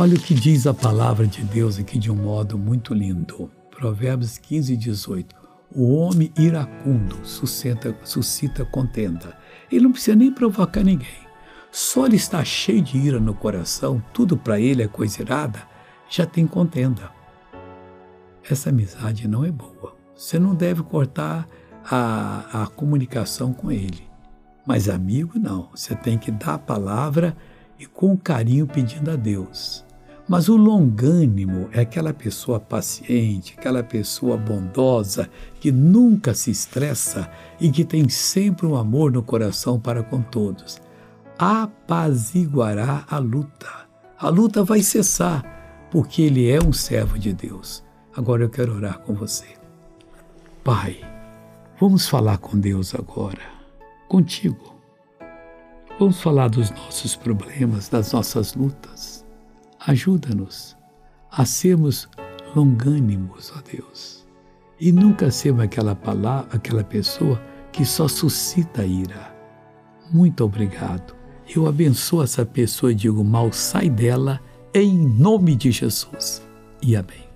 Olha o que diz a palavra de Deus aqui de um modo muito lindo. Provérbios 15, 18. O homem iracundo suscita, suscita contenda. Ele não precisa nem provocar ninguém. Só ele está cheio de ira no coração, tudo para ele é coisa irada, já tem contenda. Essa amizade não é boa. Você não deve cortar a, a comunicação com ele. Mas amigo, não. Você tem que dar a palavra e com carinho pedindo a Deus. Mas o longânimo é aquela pessoa paciente, aquela pessoa bondosa, que nunca se estressa e que tem sempre um amor no coração para com todos. Apaziguará a luta. A luta vai cessar, porque ele é um servo de Deus. Agora eu quero orar com você. Pai, vamos falar com Deus agora, contigo. Vamos falar dos nossos problemas, das nossas lutas. Ajuda-nos a sermos longânimos, ó Deus, e nunca sermos aquela palavra, aquela pessoa que só suscita ira. Muito obrigado. Eu abençoo essa pessoa e digo: mal sai dela, em nome de Jesus. E amém.